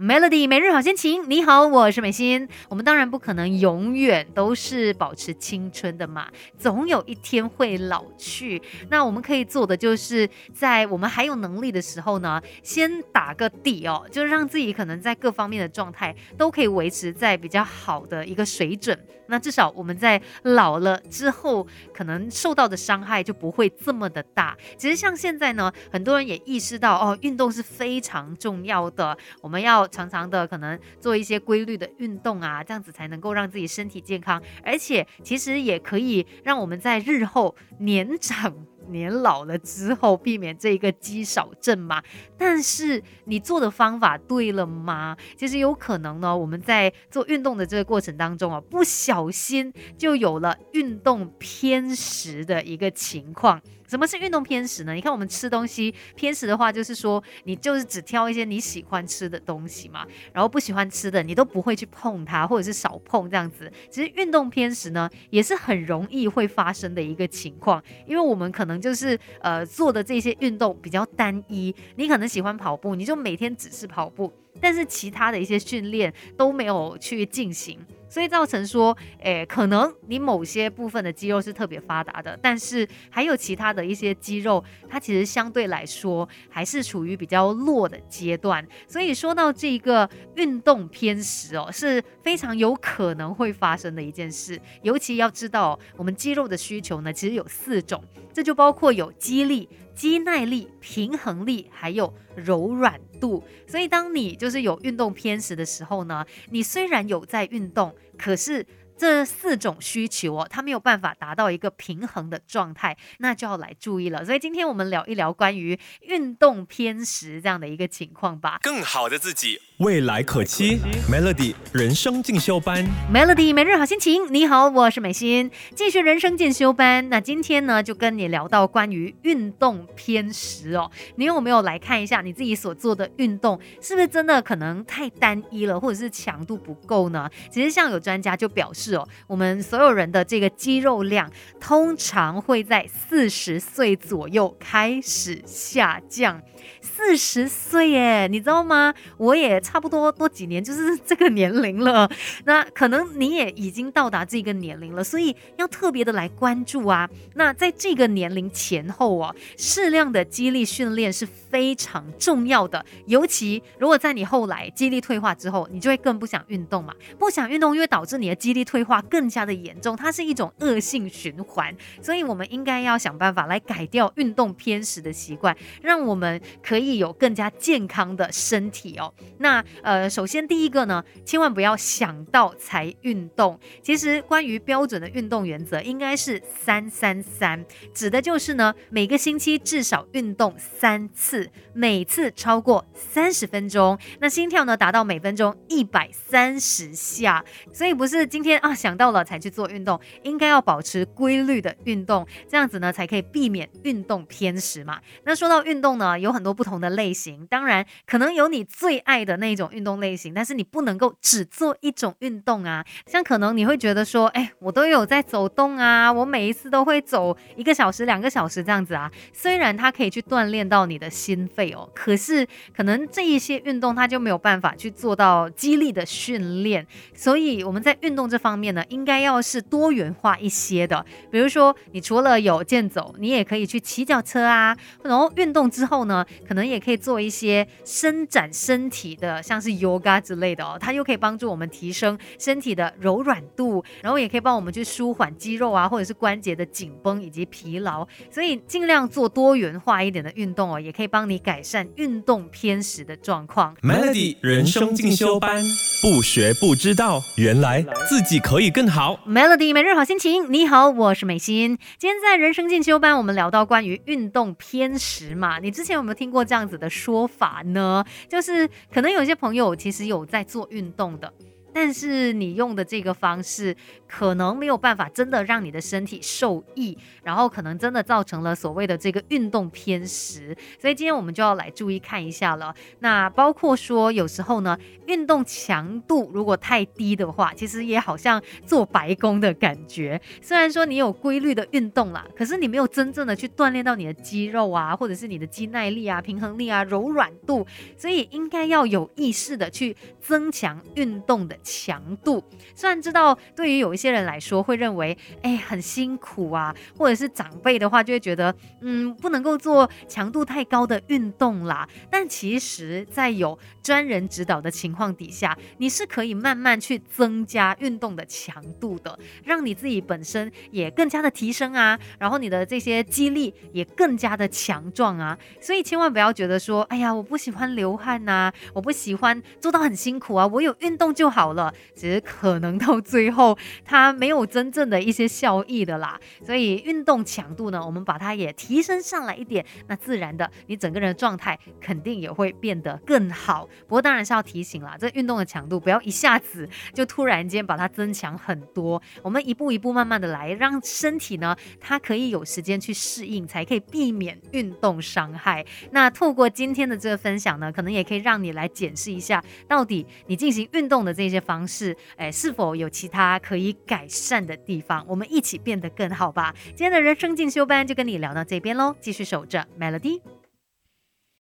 Melody 每日好心情，你好，我是美心。我们当然不可能永远都是保持青春的嘛，总有一天会老去。那我们可以做的就是在我们还有能力的时候呢，先打个底哦，就是让自己可能在各方面的状态都可以维持在比较好的一个水准。那至少我们在老了之后，可能受到的伤害就不会这么的大。其实像现在呢，很多人也意识到哦，运动是非常重要的，我们要。常常的可能做一些规律的运动啊，这样子才能够让自己身体健康，而且其实也可以让我们在日后年长。年老了之后，避免这一个肌少症嘛？但是你做的方法对了吗？其实有可能呢，我们在做运动的这个过程当中啊，不小心就有了运动偏食的一个情况。什么是运动偏食呢？你看我们吃东西偏食的话，就是说你就是只挑一些你喜欢吃的东西嘛，然后不喜欢吃的你都不会去碰它，或者是少碰这样子。其实运动偏食呢，也是很容易会发生的一个情况，因为我们可能。就是呃做的这些运动比较单一，你可能喜欢跑步，你就每天只是跑步，但是其他的一些训练都没有去进行。所以造成说，诶，可能你某些部分的肌肉是特别发达的，但是还有其他的一些肌肉，它其实相对来说还是处于比较弱的阶段。所以说到这一个运动偏食哦，是非常有可能会发生的一件事。尤其要知道，我们肌肉的需求呢，其实有四种，这就包括有肌力。肌耐力、平衡力还有柔软度，所以当你就是有运动偏食的时候呢，你虽然有在运动，可是。这四种需求哦，它没有办法达到一个平衡的状态，那就要来注意了。所以今天我们聊一聊关于运动偏食这样的一个情况吧。更好的自己，未来可期。Melody 人生进修班，Melody 每日好心情。你好，我是美心，继续人生进修班。那今天呢，就跟你聊到关于运动偏食哦。你有没有来看一下你自己所做的运动，是不是真的可能太单一了，或者是强度不够呢？其实像有专家就表示。哦，我们所有人的这个肌肉量通常会在四十岁左右开始下降。四十岁耶，你知道吗？我也差不多多几年就是 这个年龄了。那可能你也已经到达这个年龄了，所以要特别的来关注啊。那在这个年龄前后哦，适量的肌力训练是非常重要的。尤其如果在你后来肌力退化之后，你就会更不想运动嘛。不想运动，因为导致你的肌力退化更加的严重，它是一种恶性循环。所以我们应该要想办法来改掉运动偏食的习惯，让我们。可以有更加健康的身体哦。那呃，首先第一个呢，千万不要想到才运动。其实关于标准的运动原则，应该是三三三，指的就是呢，每个星期至少运动三次，每次超过三十分钟，那心跳呢达到每分钟一百三十下。所以不是今天啊想到了才去做运动，应该要保持规律的运动，这样子呢才可以避免运动偏食嘛。那说到运动呢，有很多。不同的类型，当然可能有你最爱的那一种运动类型，但是你不能够只做一种运动啊。像可能你会觉得说，哎，我都有在走动啊，我每一次都会走一个小时、两个小时这样子啊。虽然它可以去锻炼到你的心肺哦，可是可能这一些运动它就没有办法去做到激励的训练。所以我们在运动这方面呢，应该要是多元化一些的。比如说，你除了有健走，你也可以去骑脚车啊。然后运动之后呢？可能也可以做一些伸展身体的，像是 yoga 之类的哦，它又可以帮助我们提升身体的柔软度，然后也可以帮我们去舒缓肌肉啊，或者是关节的紧绷以及疲劳。所以尽量做多元化一点的运动哦，也可以帮你改善运动偏食的状况。Melody 人生进修班，不学不知道，原来自己可以更好。Melody 每日好心情，你好，我是美心。今天在人生进修班，我们聊到关于运动偏食嘛，你之前有没有听过？这样子的说法呢，就是可能有些朋友其实有在做运动的。但是你用的这个方式可能没有办法真的让你的身体受益，然后可能真的造成了所谓的这个运动偏食。所以今天我们就要来注意看一下了。那包括说有时候呢，运动强度如果太低的话，其实也好像做白工的感觉。虽然说你有规律的运动啦，可是你没有真正的去锻炼到你的肌肉啊，或者是你的肌耐力啊、平衡力啊、柔软度。所以应该要有意识的去增强运动的。强度，虽然知道对于有一些人来说会认为，哎，很辛苦啊，或者是长辈的话就会觉得，嗯，不能够做强度太高的运动啦。但其实，在有专人指导的情况底下，你是可以慢慢去增加运动的强度的，让你自己本身也更加的提升啊，然后你的这些肌力也更加的强壮啊。所以千万不要觉得说，哎呀，我不喜欢流汗呐，我不喜欢做到很辛苦啊，我有运动就好了。了，只是可能到最后它没有真正的一些效益的啦。所以运动强度呢，我们把它也提升上来一点，那自然的你整个人的状态肯定也会变得更好。不过当然是要提醒啦，这运动的强度不要一下子 就突然间把它增强很多，我们一步一步慢慢的来，让身体呢它可以有时间去适应，才可以避免运动伤害。那透过今天的这个分享呢，可能也可以让你来检视一下，到底你进行运动的这些方式，哎，是否有其他可以改善的地方？我们一起变得更好吧。今天的人生进修班就跟你聊到这边喽，继续守着 Melody。